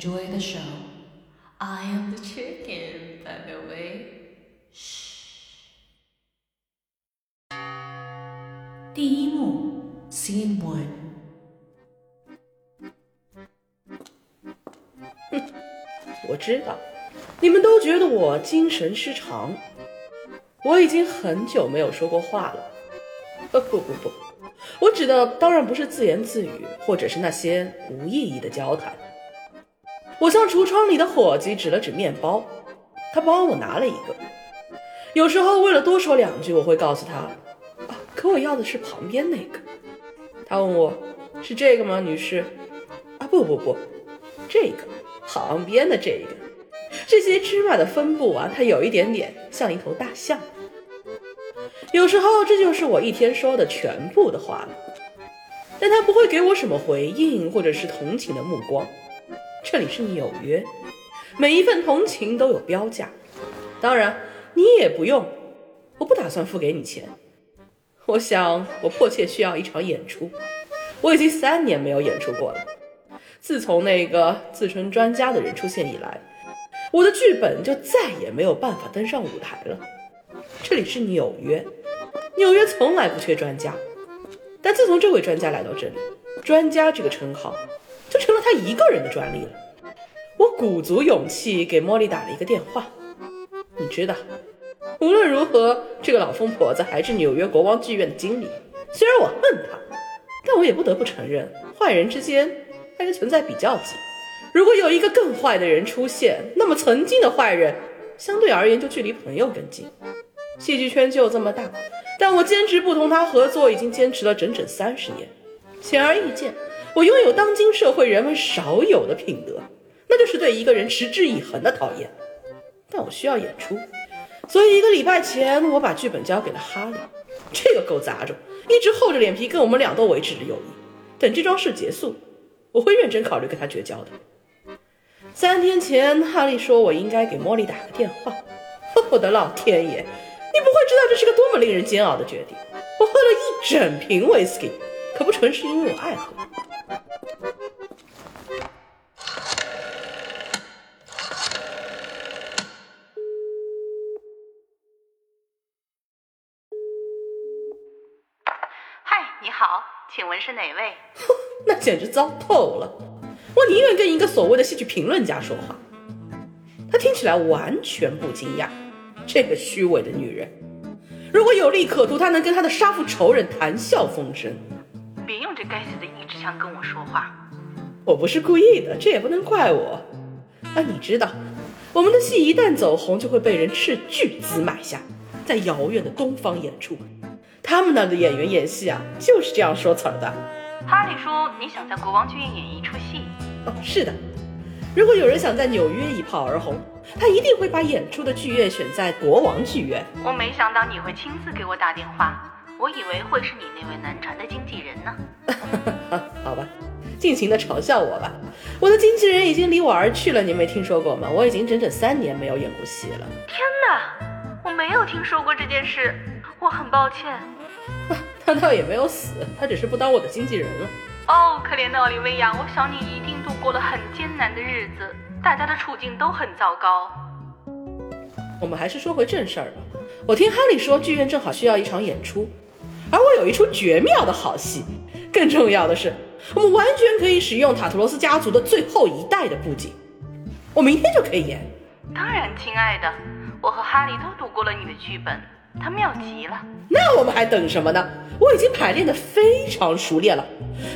enjoy the show. I am the chicken, by the way. Shh. 第一幕 Scene One。我知道，你们都觉得我精神失常。我已经很久没有说过话了。呃，不不不，我指的当然不是自言自语，或者是那些无意义的交谈。我向橱窗里的伙计指了指面包，他帮我拿了一个。有时候为了多说两句，我会告诉他：“啊，可我要的是旁边那个。”他问我：“是这个吗，女士？”啊，不不不，这个旁边的这个。这些芝麻的分布啊，它有一点点像一头大象。有时候这就是我一天说的全部的话了，但他不会给我什么回应，或者是同情的目光。这里是纽约，每一份同情都有标价。当然，你也不用，我不打算付给你钱。我想，我迫切需要一场演出。我已经三年没有演出过了。自从那个自称专家的人出现以来，我的剧本就再也没有办法登上舞台了。这里是纽约，纽约从来不缺专家，但自从这位专家来到这里，专家这个称号他一个人的专利了。我鼓足勇气给茉莉打了一个电话。你知道，无论如何，这个老疯婆子还是纽约国王剧院的经理。虽然我恨她，但我也不得不承认，坏人之间还是存在比较级。如果有一个更坏的人出现，那么曾经的坏人相对而言就距离朋友更近。戏剧圈就这么大，但我坚持不同他合作，已经坚持了整整三十年。显而易见，我拥有当今社会人们少有的品德，那就是对一个人持之以恒的讨厌。但我需要演出，所以一个礼拜前，我把剧本交给了哈利。这个狗杂种一直厚着脸皮跟我们俩都维持着友谊。等这桩事结束，我会认真考虑跟他绝交的。三天前，哈利说我应该给茉莉打个电话。我的老天爷！你不会知道这是个多么令人煎熬的决定。我喝了一整瓶威士忌，可不纯是因为我爱喝。嗨，你好，请问是哪位？那简直糟透了！我宁愿跟一个所谓的戏剧评论家说话。他听起来完全不惊讶。这个虚伪的女人，如果有利可图，她能跟她的杀父仇人谈笑风生。别用这该死的一支枪跟我说话！我不是故意的，这也不能怪我。啊，你知道，我们的戏一旦走红，就会被人斥巨资买下，在遥远的东方演出。他们那儿的演员演戏啊，就是这样说词儿的。哈利说：“你想在国王剧院演一出戏？”哦，是的。如果有人想在纽约一炮而红，他一定会把演出的剧院选在国王剧院。我没想到你会亲自给我打电话，我以为会是你那位难缠的经纪人呢。好吧，尽情的嘲笑我吧。我的经纪人已经离我而去了，你没听说过吗？我已经整整三年没有演过戏了。天哪，我没有听说过这件事，我很抱歉。他倒也没有死，他只是不当我的经纪人了。哦，可怜的奥利维亚，我想你一定度过了很艰难的日子，大家的处境都很糟糕。我们还是说回正事儿吧。我听哈利说，剧院正好需要一场演出，而我有一出绝妙的好戏。更重要的是，我们完全可以使用塔图罗斯家族的最后一代的布景。我明天就可以演。当然，亲爱的，我和哈利都读过了你的剧本。他妙极了，那我们还等什么呢？我已经排练的非常熟练了，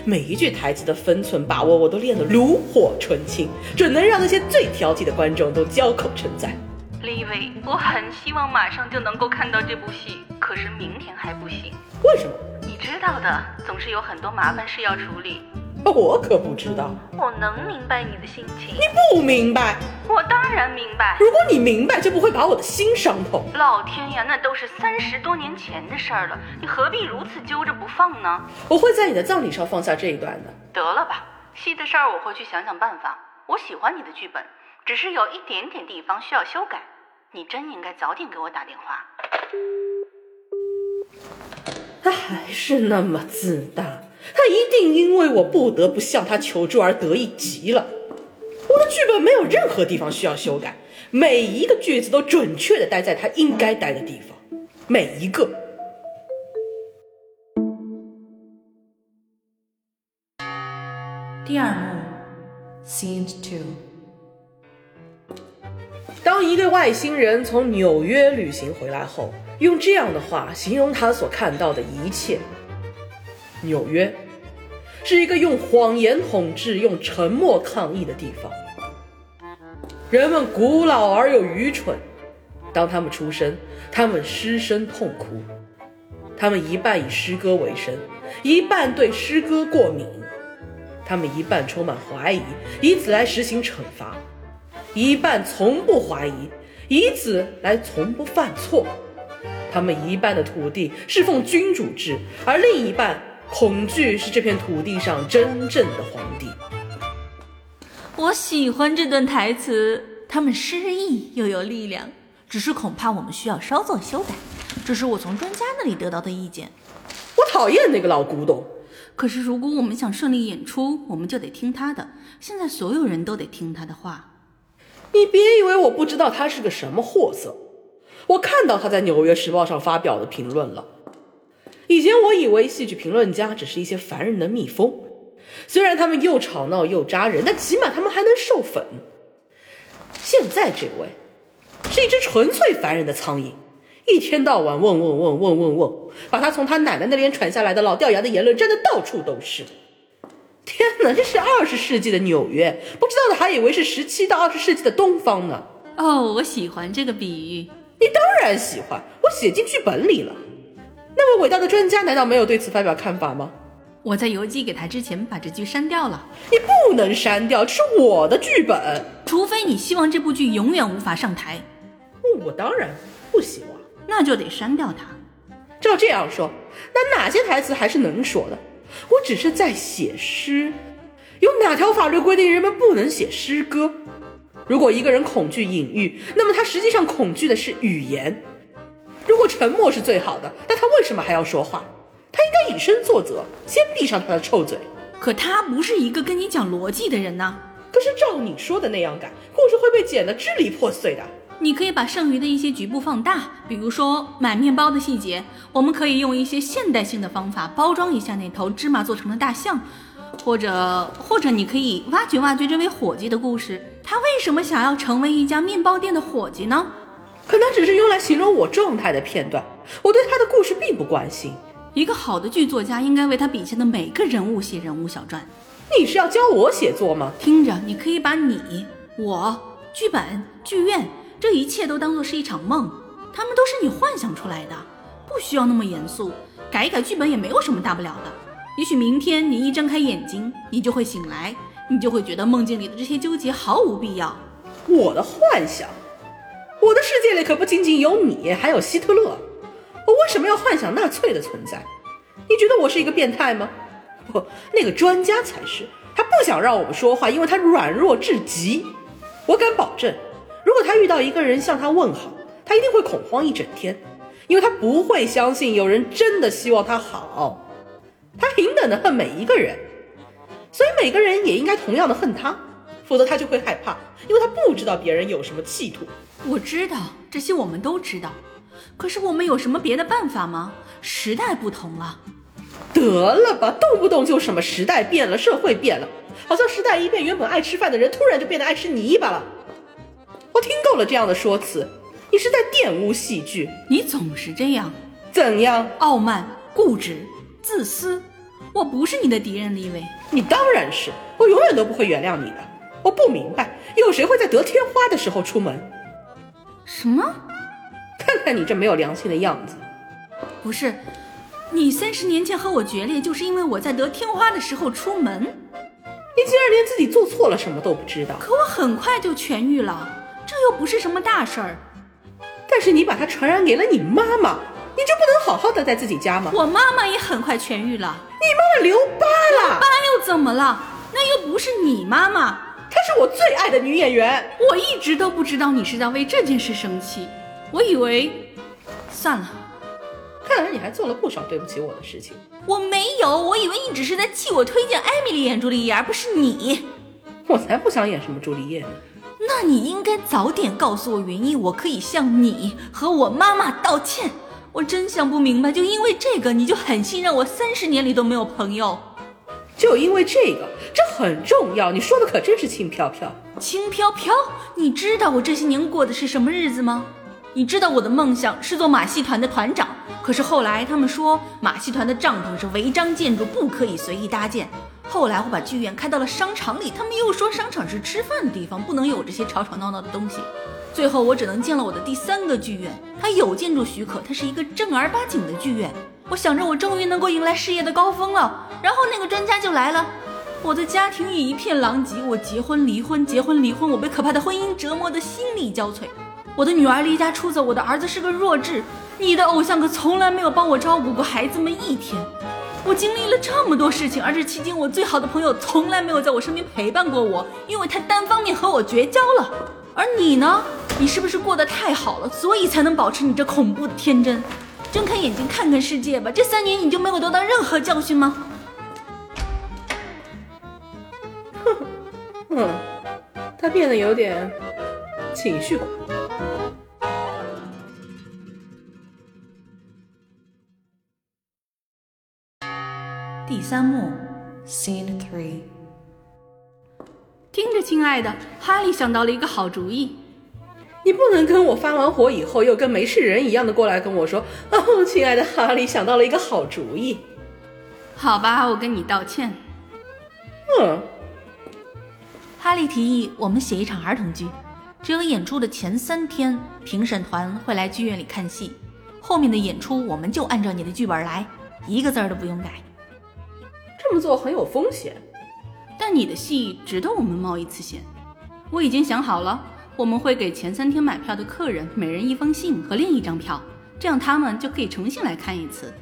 每一句台词的分寸把握我都练得炉火纯青，准能让那些最挑剔的观众都交口称赞。李伟，我很希望马上就能够看到这部戏，可是明天还不行。为什么？你知道的，总是有很多麻烦事要处理。我可不知道，我能明白你的心情。你不明白，我当然明白。如果你明白，就不会把我的心伤透。老天呀，那都是三十多年前的事儿了，你何必如此揪着不放呢？我会在你的葬礼上放下这一段的。得了吧，戏的事儿我会去想想办法。我喜欢你的剧本，只是有一点点地方需要修改。你真应该早点给我打电话。他还是那么自大。他一定因为我不得不向他求助而得意极了。我的剧本没有任何地方需要修改，每一个句子都准确的待在他应该待的地方，每一个。第二幕，Scene Two。一个外星人从纽约旅行回来后，用这样的话形容他所看到的一切：纽约是一个用谎言统治、用沉默抗议的地方。人们古老而又愚蠢。当他们出生，他们失声痛哭。他们一半以诗歌为生，一半对诗歌过敏。他们一半充满怀疑，以此来实行惩罚。一半从不怀疑，以此来从不犯错。他们一半的土地侍奉君主制，而另一半恐惧是这片土地上真正的皇帝。我喜欢这段台词，他们诗意又有力量，只是恐怕我们需要稍作修改。这是我从专家那里得到的意见。我讨厌那个老古董。可是如果我们想顺利演出，我们就得听他的。现在所有人都得听他的话。你别以为我不知道他是个什么货色，我看到他在《纽约时报》上发表的评论了。以前我以为戏剧评论家只是一些烦人的蜜蜂，虽然他们又吵闹又扎人，但起码他们还能授粉。现在这位是一只纯粹烦人的苍蝇，一天到晚问问问问问问，把他从他奶奶那边传下来的老掉牙的言论粘得到处都是。天哪，这是二十世纪的纽约，不知道的还以为是十七到二十世纪的东方呢。哦，我喜欢这个比喻。你当然喜欢，我写进剧本里了。那位伟大的专家难道没有对此发表看法吗？我在邮寄给他之前把这句删掉了。你不能删掉，这是我的剧本。除非你希望这部剧永远无法上台。我当然不希望，那就得删掉它。照这样说，那哪些台词还是能说的？我只是在写诗，有哪条法律规定人们不能写诗歌？如果一个人恐惧隐喻，那么他实际上恐惧的是语言。如果沉默是最好的，那他为什么还要说话？他应该以身作则，先闭上他的臭嘴。可他不是一个跟你讲逻辑的人呐。可是照你说的那样改，故事会被剪得支离破碎的。你可以把剩余的一些局部放大，比如说买面包的细节，我们可以用一些现代性的方法包装一下那头芝麻做成的大象，或者或者你可以挖掘挖掘这位伙计的故事，他为什么想要成为一家面包店的伙计呢？可能只是用来形容我状态的片段，我对他的故事并不关心。一个好的剧作家应该为他笔下的每个人物写人物小传。你是要教我写作吗？听着，你可以把你、我、剧本、剧院。这一切都当做是一场梦，他们都是你幻想出来的，不需要那么严肃。改一改剧本也没有什么大不了的。也许明天你一睁开眼睛，你就会醒来，你就会觉得梦境里的这些纠结毫无必要。我的幻想，我的世界里可不仅仅有你，还有希特勒。我为什么要幻想纳粹的存在？你觉得我是一个变态吗？不，那个专家才是。他不想让我们说话，因为他软弱至极。我敢保证。如果他遇到一个人向他问好，他一定会恐慌一整天，因为他不会相信有人真的希望他好。他平等的恨每一个人，所以每个人也应该同样的恨他，否则他就会害怕，因为他不知道别人有什么企图。我知道这些，我们都知道，可是我们有什么别的办法吗？时代不同了，得了吧，动不动就什么时代变了，社会变了，好像时代一变，原本爱吃饭的人突然就变得爱吃泥巴了。我听够了这样的说辞，你是在玷污戏剧。你总是这样，怎样？傲慢、固执、自私。我不是你的敌人，李伟。你当然是，我永远都不会原谅你的。我不明白，有谁会在得天花的时候出门？什么？看看你这没有良心的样子。不是，你三十年前和我决裂，就是因为我在得天花的时候出门。你竟然连自己做错了什么都不知道。可我很快就痊愈了。这又不是什么大事儿，但是你把它传染给了你妈妈，你就不能好好的在自己家吗？我妈妈也很快痊愈了。你妈妈留疤了，疤又怎么了？那又不是你妈妈，她是我最爱的女演员。我一直都不知道你是在为这件事生气，我以为，算了，看看来你还做了不少对不起我的事情。我没有，我以为你只是在替我推荐艾米丽演朱丽叶，而不是你。我才不想演什么朱丽叶呢。那你应该早点告诉我原因，我可以向你和我妈妈道歉。我真想不明白，就因为这个，你就狠心让我三十年里都没有朋友？就因为这个，这很重要。你说的可真是轻飘飘。轻飘飘，你知道我这些年过的是什么日子吗？你知道我的梦想是做马戏团的团长，可是后来他们说马戏团的帐篷是违章建筑，不可以随意搭建。后来我把剧院开到了商场里，他们又说商场是吃饭的地方，不能有这些吵吵闹闹的东西。最后我只能建了我的第三个剧院，它有建筑许可，它是一个正儿八经的剧院。我想着我终于能够迎来事业的高峰了，然后那个专家就来了，我的家庭已一片狼藉，我结婚离婚，结婚离婚，我被可怕的婚姻折磨得心力交瘁。我的女儿离家出走，我的儿子是个弱智。你的偶像可从来没有帮我照顾过孩子们一天。我经历了这么多事情，而这期间我最好的朋友从来没有在我身边陪伴过我，因为他单方面和我绝交了。而你呢？你是不是过得太好了，所以才能保持你这恐怖的天真？睁开眼睛看看世界吧，这三年你就没有得到任何教训吗？哼，嗯，他变得有点情绪化。第三幕，Scene Three。听着，亲爱的，哈利想到了一个好主意。你不能跟我发完火以后，又跟没事人一样的过来跟我说：“哦，亲爱的哈利，想到了一个好主意。”好吧，我跟你道歉。嗯。哈利提议我们写一场儿童剧，只有演出的前三天，评审团会来剧院里看戏，后面的演出我们就按照你的剧本来，一个字儿都不用改。这么做很有风险，但你的戏值得我们冒一次险。我已经想好了，我们会给前三天买票的客人每人一封信和另一张票，这样他们就可以重新来看一次。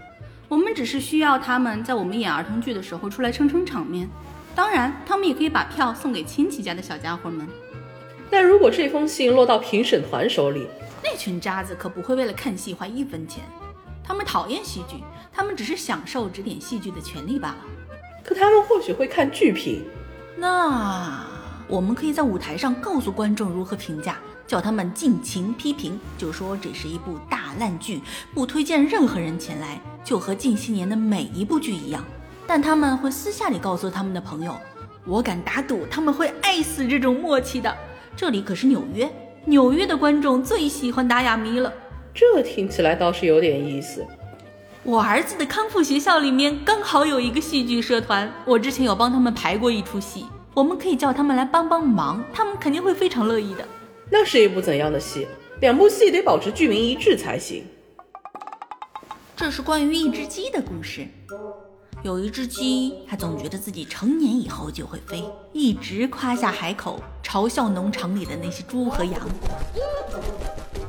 我们只是需要他们在我们演儿童剧的时候出来撑撑场面。当然，他们也可以把票送给亲戚家的小家伙们。但如果这封信落到评审团手里，那群渣子可不会为了看戏花一分钱。他们讨厌戏剧，他们只是享受指点戏剧的权利罢了。可他们或许会看剧评。那我们可以在舞台上告诉观众如何评价，叫他们尽情批评，就说这是一部大烂剧，不推荐任何人前来，就和近些年的每一部剧一样。但他们会私下里告诉他们的朋友，我敢打赌他们会爱死这种默契的。这里可是纽约，纽约的观众最喜欢打哑谜了。这听起来倒是有点意思。我儿子的康复学校里面刚好有一个戏剧社团，我之前有帮他们排过一出戏，我们可以叫他们来帮帮忙，他们肯定会非常乐意的。那是一部怎样的戏？两部戏得保持剧名一致才行。这是关于一只鸡的故事。有一只鸡，它总觉得自己成年以后就会飞，一直夸下海口，嘲笑农场里的那些猪和羊。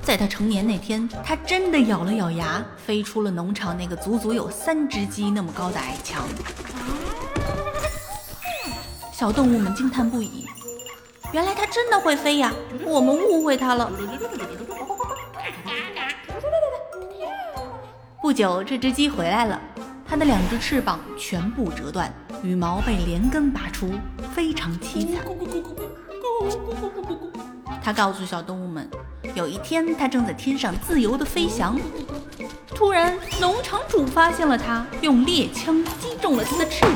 在它成年那天，它真的咬了咬牙，飞出了农场那个足足有三只鸡那么高的矮墙。小动物们惊叹不已，原来它真的会飞呀！我们误会它了。不久，这只鸡回来了。它的两只翅膀全部折断，羽毛被连根拔出，非常凄惨。他告诉小动物们，有一天他正在天上自由地飞翔，突然农场主发现了他，用猎枪击中了他的翅膀。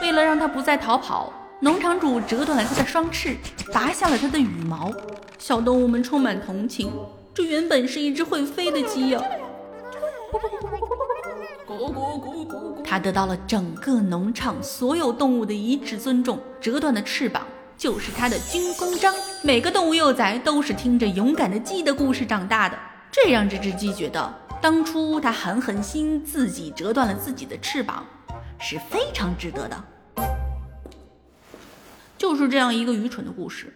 为了让他不再逃跑，农场主折断了他的双翅，拔下了他的羽毛。小动物们充满同情，这原本是一只会飞的鸡呀。他得到了整个农场所有动物的一致尊重。折断的翅膀就是他的军功章。每个动物幼崽都是听着勇敢的鸡的故事长大的，这让这只鸡觉得，当初它狠狠心自己折断了自己的翅膀，是非常值得的。就是这样一个愚蠢的故事。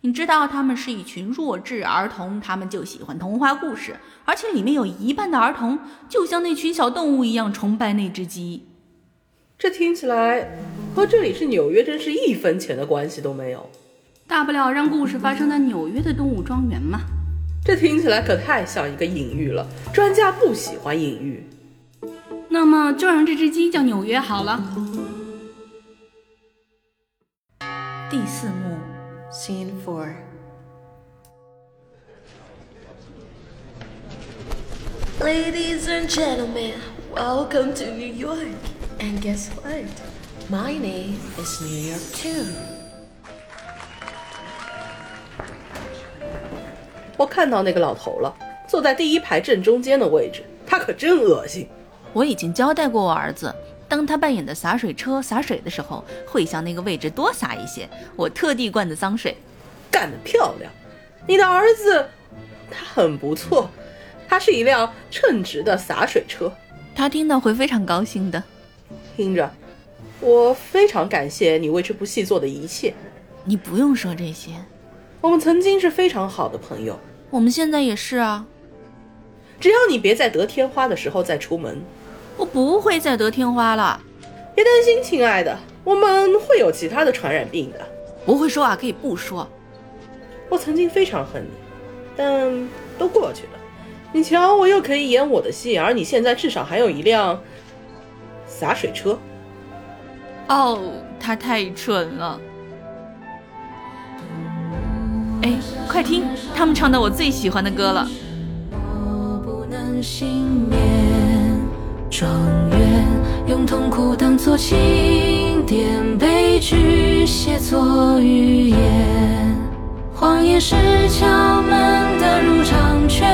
你知道他们是一群弱智儿童，他们就喜欢童话故事，而且里面有一半的儿童就像那群小动物一样崇拜那只鸡。这听起来和这里是纽约真是一分钱的关系都没有。大不了让故事发生在纽约的动物庄园嘛。这听起来可太像一个隐喻了。专家不喜欢隐喻。那么就让这只鸡叫纽约好了。第四幕 Scene Four Ladies and gentlemen, welcome to New York. And guess what? My name is New York too. 我看到那个老头了，坐在第一排正中间的位置，他可真恶心。我已经交代过我儿子，当他扮演的洒水车洒水的时候，会向那个位置多洒一些。我特地灌的脏水。干得漂亮！你的儿子他很不错，他是一辆称职的洒水车。他听到会非常高兴的。听着，我非常感谢你为这部戏做的一切。你不用说这些，我们曾经是非常好的朋友。我们现在也是啊。只要你别在得天花的时候再出门，我不会再得天花了。别担心，亲爱的，我们会有其他的传染病的。不会说啊可以不说。我曾经非常恨你，但都过去了。你瞧，我又可以演我的戏，而你现在至少还有一辆洒水车。哦，他太蠢了。哎，快听，他们唱到我最喜欢的歌了。我不能幸免，用痛苦当作起点，悲剧写作语言。谎言是敲门的入场券，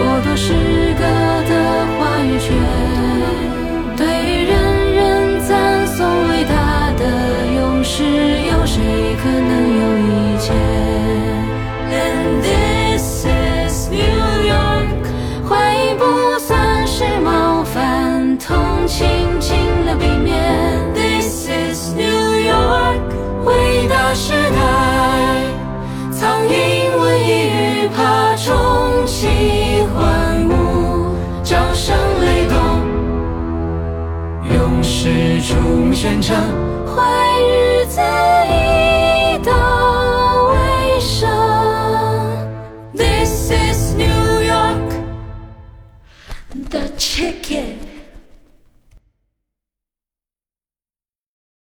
剥夺诗歌的话语权。 참